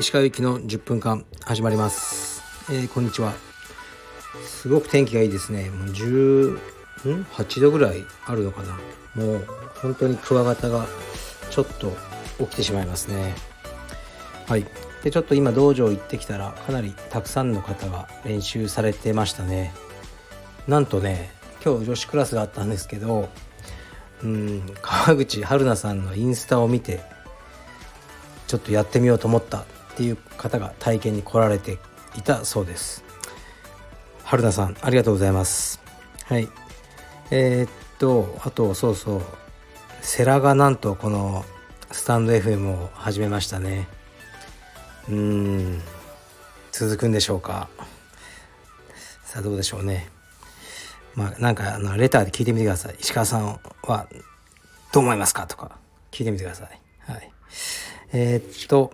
石川行きの10分間始まります、えー、こんにちは。すごく天気がいいですね。もう18度ぐらいあるのかな。もう本当にクワガタがちょっと起きてしまいますね。はい。でちょっと今道場行ってきたらかなりたくさんの方が練習されてましたね。なんとね今日女子クラスがあったんですけどうん川口春奈さんのインスタを見てちょっとやってみようと思ったっていう方が体験に来られていたそうです。春菜さんありがとうございます。はい。えー、っとあとそうそう。セラがなんとこのスタンド FM を始めましたね。うーん。続くんでしょうか。さあどうでしょうね。まあなんかあのレターで聞いてみてください。石川さんはどう思いますか？とか。聞いてみてください。はい。えー、っと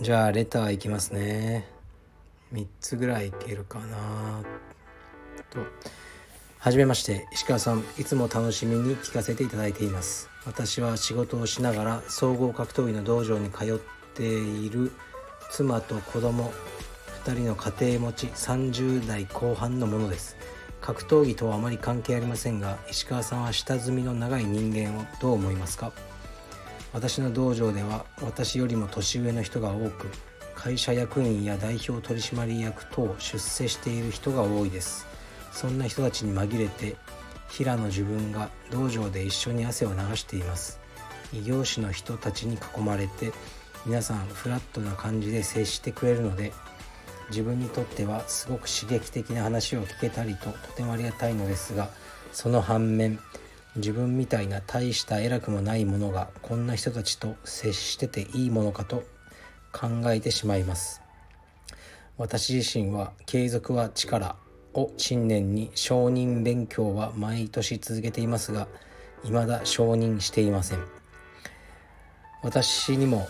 じゃあレターいきますね。3つぐらいいけるかな。と。はじめまして。石川さんいつも楽しみに聞かせていただいています。私は仕事をしながら総合格闘技の道場に通っている。妻と子供2人の家庭持ち30代後半のものです。格闘技とはあまり関係ありませんが石川さんは下積みの長い人間をどう思いますか？私の道場では私よりも年上の人が多く会社役員や代表取締役等出世している人が多いです。そんな人たちに紛れて平野自分が道場で一緒に汗を流しています。異業種の人たちに囲まれて皆さんフラットな感じで接してくれるので自分にとってはすごく刺激的な話を聞けたりととてもありがたいのですがその反面自分みたいな大した偉くもないものがこんな人たちと接してていいものかと考えてしまいます。私自身は継続は力を信念に承認勉強は毎年続けていますが未だ承認していません。私にも、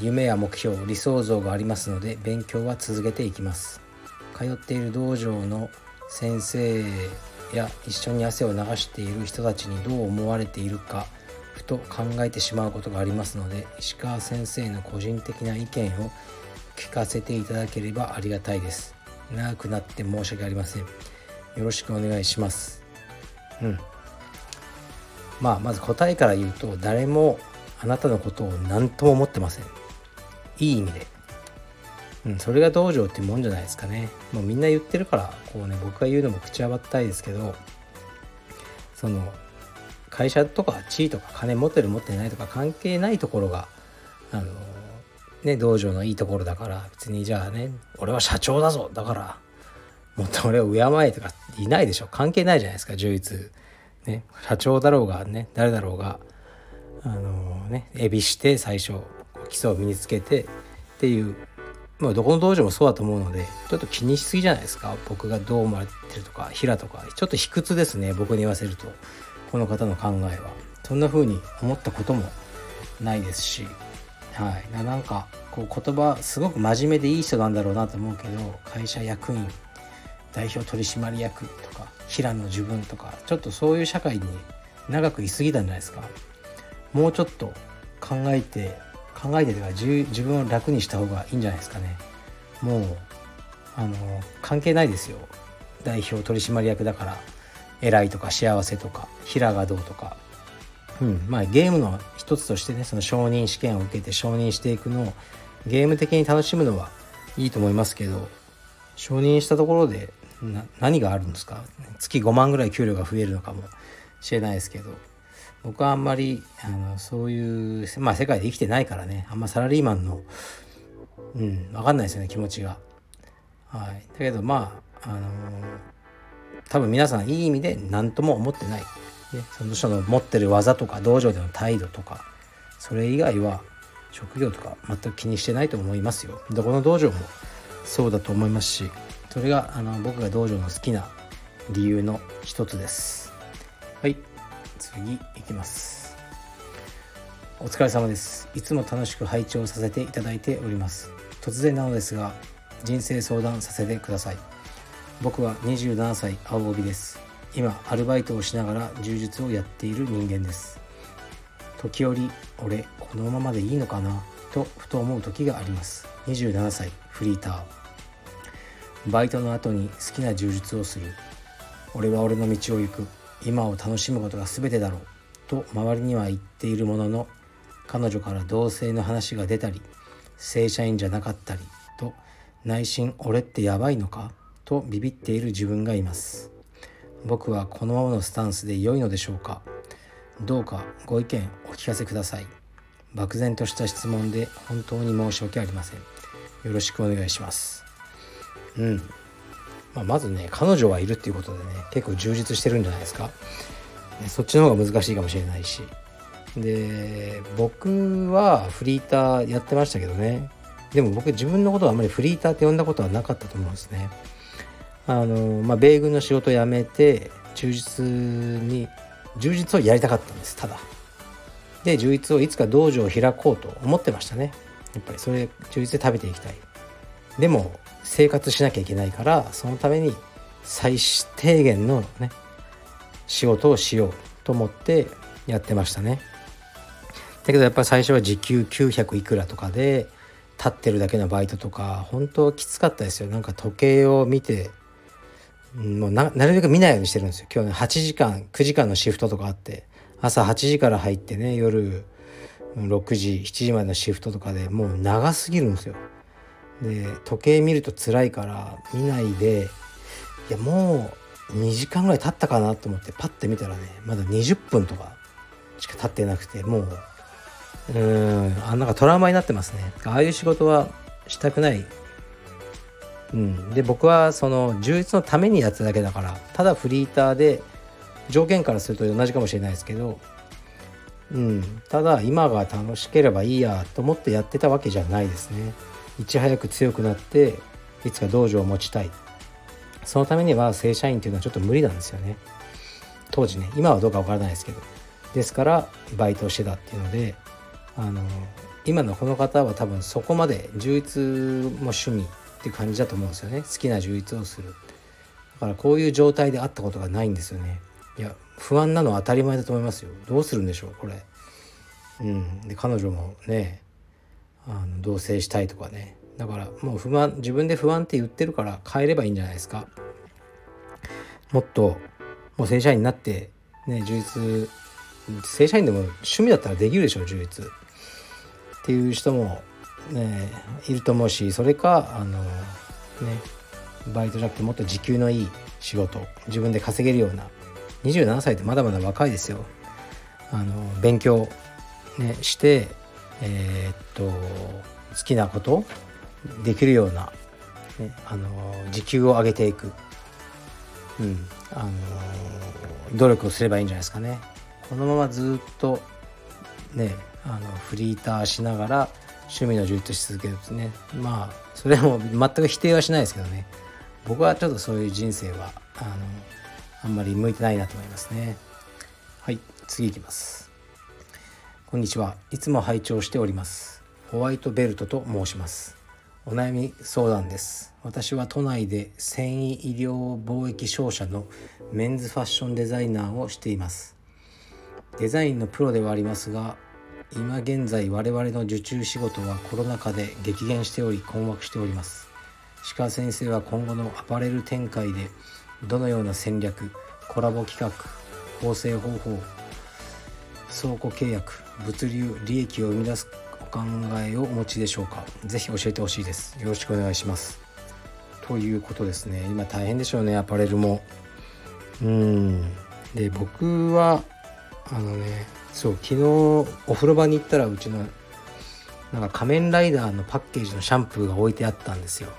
夢や目標理想像がありますので勉強は続けていきます。通っている道場の先生や一緒に汗を流している人たちにどう思われているかふと考えてしまうことがありますので石川先生の個人的な意見を聞かせていただければありがたいです。長くなって申し訳ありません。よろしくお願いします。うん。まあまず答えから言うと誰もあなたのことを何とも思ってません。いい意味で。うん、それが道場ってもんじゃないですかね。もうみんな言ってるからこうね僕が言うのも口はばったいですけどその会社とか地位とか金持ってる持ってないとか関係ないところがあのね道場のいいところだから別にじゃあね俺は社長だぞ。だからもっと俺を敬えとかいないでしょ。関係ないじゃないですか充実。ね社長だろうがね誰だろうが。あのねエビして最初基礎を身につけてっていうまあ、どこの道場もそうだと思うのでちょっと気にしすぎじゃないですか。僕がどう思われてるとか平とかちょっと卑屈ですね僕に言わせるとこの方の考えは。そんな風に思ったこともないですし、はい、なんかこう言葉すごく真面目でいい人なんだろうなと思うけど会社役員代表取締役とか平野自分とかちょっとそういう社会に長くいすぎたんじゃないですか。もうちょっと考えて考えてては自分を楽にした方がいいんじゃないですかね。もうあの関係ないですよ。代表取締役だから。偉いとか幸せとか。平がどうとか、うん。まあ、ゲームの一つとしてねその承認試験を受けて承認していくのをゲーム的に楽しむのはいいと思いますけど承認したところで何があるんですか？月5万ぐらい給料が増えるのかもしれないですけど。僕はあんまりあのそういう、まあ、世界で生きてないからねあんまサラリーマンのうん分かんないですよね気持ちが。はい、だけどまあ、あのー、多分皆さんいい意味で何とも思ってない、ね、その人の持ってる技とか道場での態度とかそれ以外は職業とか全く気にしてないと思いますよ。どこの道場もそうだと思いますしそれがあの僕が道場の好きな理由の一つです。い次いきます。お疲れ様です。いつも楽しく拝聴させていただいております。突然なのですが人生相談させてください。僕は27歳青帯です。今アルバイトをしながら柔術をやっている人間です。時折俺このままでいいのかな？とふと思う時があります。27歳フリーター。バイトの後に好きな柔術をする。俺は俺の道を行く。今を楽しむことが全てだろうと周りには言っているものの彼女から同性の話が出たり正社員じゃなかったりと内心俺ってやばいのかとビビっている自分がいます。僕はこのままのスタンスで良いのでしょうか？どうかご意見お聞かせください。漠然とした質問で本当に申し訳ありません。よろしくお願いします。うん。まあ、まずね彼女はいるっていうことでね結構充実してるんじゃないですか。そっちの方が難しいかもしれないし。で僕はフリーターやってましたけどね。でも僕自分のことはあまりフリーターって呼んだことはなかったと思うんですね。あのまあ米軍の仕事を辞めて充実に充実をやりたかったんです。ただ。で充実をいつか道場を開こうと思ってましたね。やっぱりそれ充実で食べていきたい。でも生活しなきゃいけないからそのために最低限のね仕事をしようと思ってやってましたね。だけどやっぱり最初は時給900いくらとかで立ってるだけのバイトとか本当きつかったですよ。なんか時計を見てもうなるべく見ないようにしてるんですよ。今日ね8時間9時間のシフトとかあって朝8時から入ってね夜6時7時までのシフトとかでもう長すぎるんですよ。で時計見ると辛いから見ないでいやもう2時間ぐらい経ったかなと思ってパッて見たらねまだ20分とかしか経ってなくてもううんあなんかトラウマになってますね。ああいう仕事はしたくない。うん。で僕はその充実のためにやっただけだからただフリーターで条件からすると同じかもしれないですけどうん。ただ今が楽しければいいやと思ってやってたわけじゃないですね。いち早く強くなっていつか道場を持ちたい。そのためには正社員っていうのはちょっと無理なんですよね。当時ね今はどうかわからないですけど。ですからバイトをしてたっていうのであの今のこの方は多分そこまで充実も趣味っていう感じだと思うんですよね。好きな充実をする。だからこういう状態であったことがないんですよね。いや不安なのは当たり前だと思いますよ。どうするんでしょうこれ。うん。で彼女もねあの同棲したいとかね。だからもう不安自分で不安って言ってるから変えればいいんじゃないですか。もっともう正社員になってね充実正社員でも趣味だったらできるでしょ充実。っていう人もねいると思うしそれかあのねバイトじゃなくてもっと時給のいい仕事自分で稼げるような27歳ってまだまだ若いですよ。あの勉強、ね、してえー、っと好きなことできるような、ね、あの時給を上げていく、うん、あの努力をすればいいんじゃないですかね。このままずっとねあのフリーターしながら趣味の充実し続けるとね。まあそれも全く否定はしないですけどね。僕はちょっとそういう人生はあのあんまり向いてないなと思いますね。はい次いきます。こんにちは。いつも拝聴しております。ホワイトベルトと申します。お悩み相談です。私は都内で繊維医療貿易商社のメンズファッションデザイナーをしています。デザインのプロではありますが今現在我々の受注仕事はコロナ禍で激減しており困惑しております。鹿先生は今後のアパレル展開でどのような戦略コラボ企画構成方法倉庫契約物流利益を生み出すお考えをお持ちでしょうか？ぜひ教えてほしいです。よろしくお願いします。ということですね。今大変でしょうねアパレルも。うん。で僕はあのねそう昨日お風呂場に行ったらうちのなんか仮面ライダーのパッケージのシャンプーが置いてあったんですよ。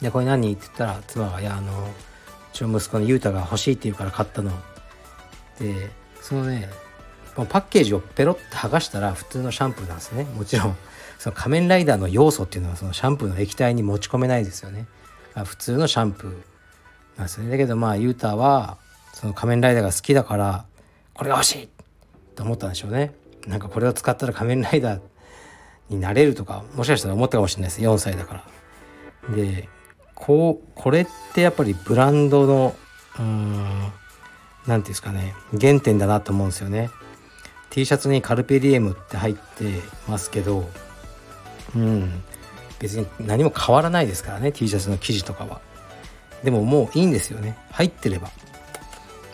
でこれ何？って言ったら妻が「いやあのうちの息子の雄太が欲しいって言うから買ったの」でそのねパッケージをペロッと剥がしたら普通のシャンプーなんですね。もちろんその仮面ライダーの要素っていうのはそのシャンプーの液体に持ち込めないですよね。普通のシャンプーなんですね。だけどまあ雄太はその仮面ライダーが好きだからこれが欲しい!と思ったんでしょうね。なんかこれを使ったら仮面ライダーになれるとかもしかしたら思ったかもしれないです。4歳だから。でこうこれってやっぱりブランドのうん何て言うんですかね。原点だなと思うんですよね。T シャツにカルペディエムって入ってますけどうん。別に何も変わらないですからね T シャツの生地とかは。でももういいんですよね。入ってれば。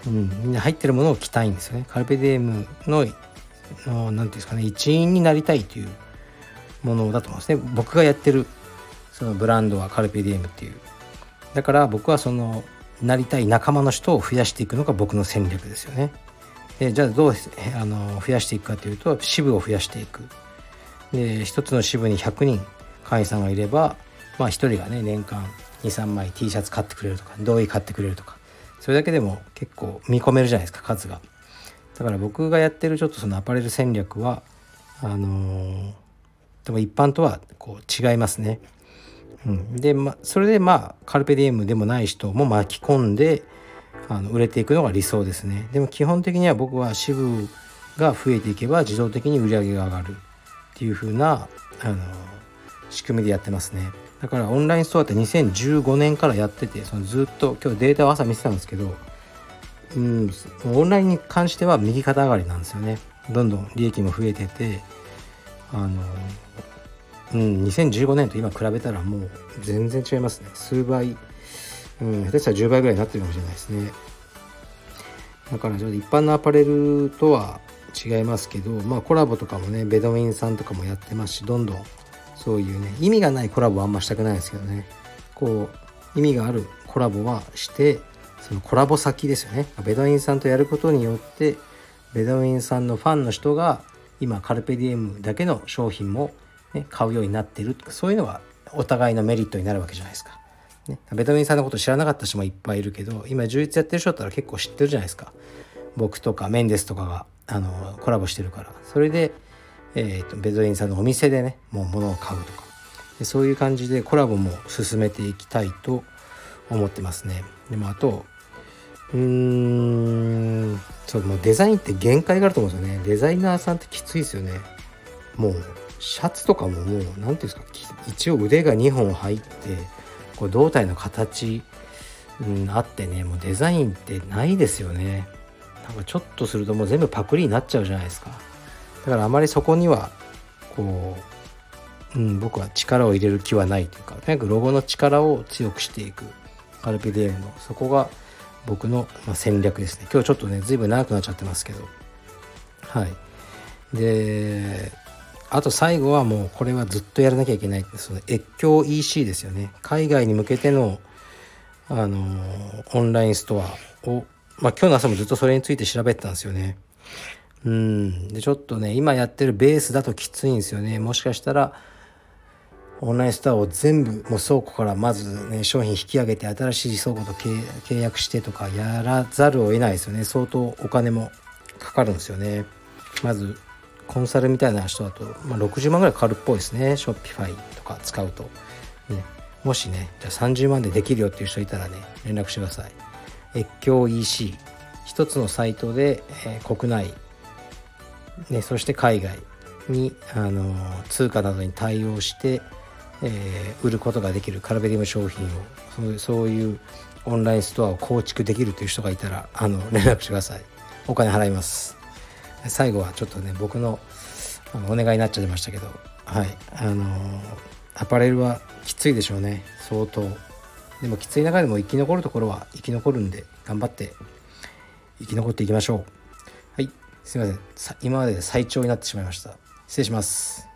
うん。みんな入ってるものを着たいんですよね。カルペディエムの何て言うんですかね一員になりたいというものだと思うんですね。僕がやってるそのブランドはカルペディエムっていう。だから僕はそのなりたい仲間の人を増やしていくのが僕の戦略ですよね。でじゃあどうあの増やしていくかというと支部を増やしていく。で一つの支部に100人会員さんがいればまあ1人がね年間23枚 T シャツ買ってくれるとか同意買ってくれるとかそれだけでも結構見込めるじゃないですか数が。だから僕がやってるちょっとそのアパレル戦略はあのー、でも一般とはこう違いますね。うん、で、ま、それでまあカルペディエムでもない人も巻き込んであの売れていくのが理想ですね。でも基本的には僕は支部が増えていけば自動的に売り上げが上がるっていう風なあの仕組みでやってますね。だからオンラインストアって2015年からやっててそのずっと今日データを朝見てたんですけどうんオンラインに関しては右肩上がりなんですよね。どんどん利益も増えててあのうん、2015年と今比べたらもう全然違いますね。数倍、うん、下手したら10倍ぐらいになってるかもしれないですね。だからちょっと一般のアパレルとは違いますけどまあコラボとかもねベドウィンさんとかもやってますしどんどんそういうね意味がないコラボはあんましたくないですけどね。こう意味があるコラボはしてそのコラボ先ですよね。ベドウィンさんとやることによってベドウィンさんのファンの人が今カルペディエムだけの商品もね、買うようになってるそういうのはお互いのメリットになるわけじゃないですか。ね、ベトミンさんのこと知らなかった人もいっぱいいるけど今充実やってる人だったら結構知ってるじゃないですか。僕とかメンデスとかがあのコラボしてるから。それで、えーと、ベトミンさんのお店でねもう物を買うとか。でそういう感じでコラボも進めていきたいと思ってますね。でもあとうーんそうもうデザインって限界があると思うんですよね。デザイナーさんってきついですよね。もうシャツとかももう何て言うんですか一応腕が2本入ってこう胴体の形、うん、あってねもうデザインってないですよね。なんかちょっとするともう全部パクリになっちゃうじゃないですか。だからあまりそこにはこう、うん、僕は力を入れる気はないというかとにかくロゴの力を強くしていく。カルピディエムの。そこが僕の戦略ですね。今日ちょっとね随分長くなっちゃってますけど。はい。であと最後はもうこれはずっとやらなきゃいけないその越境 EC ですよね。海外に向けてのあのオンラインストアをまあ今日の朝もずっとそれについて調べてたんですよね。うん。でちょっとね今やってるベースだときついんですよね。もしかしたらオンラインストアを全部もう倉庫からまずね商品引き上げて新しい倉庫と契約してとかやらざるを得ないですよね。相当お金もかかるんですよね。まずコンサルみたいな人だと、まあ、60万ぐらいかかるっぽいですね。ショッピファイとか使うと、ね、もしねじゃあ30万でできるよっていう人いたらね連絡してください。越境 EC 一つのサイトで、えー、国内、ね、そして海外に、あのー、通貨などに対応して、えー、売ることができる。カルベディム商品を。そうそういうオンラインストアを構築できるという人がいたらあの連絡してください。お金払います。最後はちょっとね僕のあのお願いになっちゃいましたけどはい。あのアパレルはきついでしょうね。相当。でもきつい中でも生き残るところは生き残るんで頑張って生き残っていきましょう。はい。すいません。今までで最長になってしまいました。失礼します。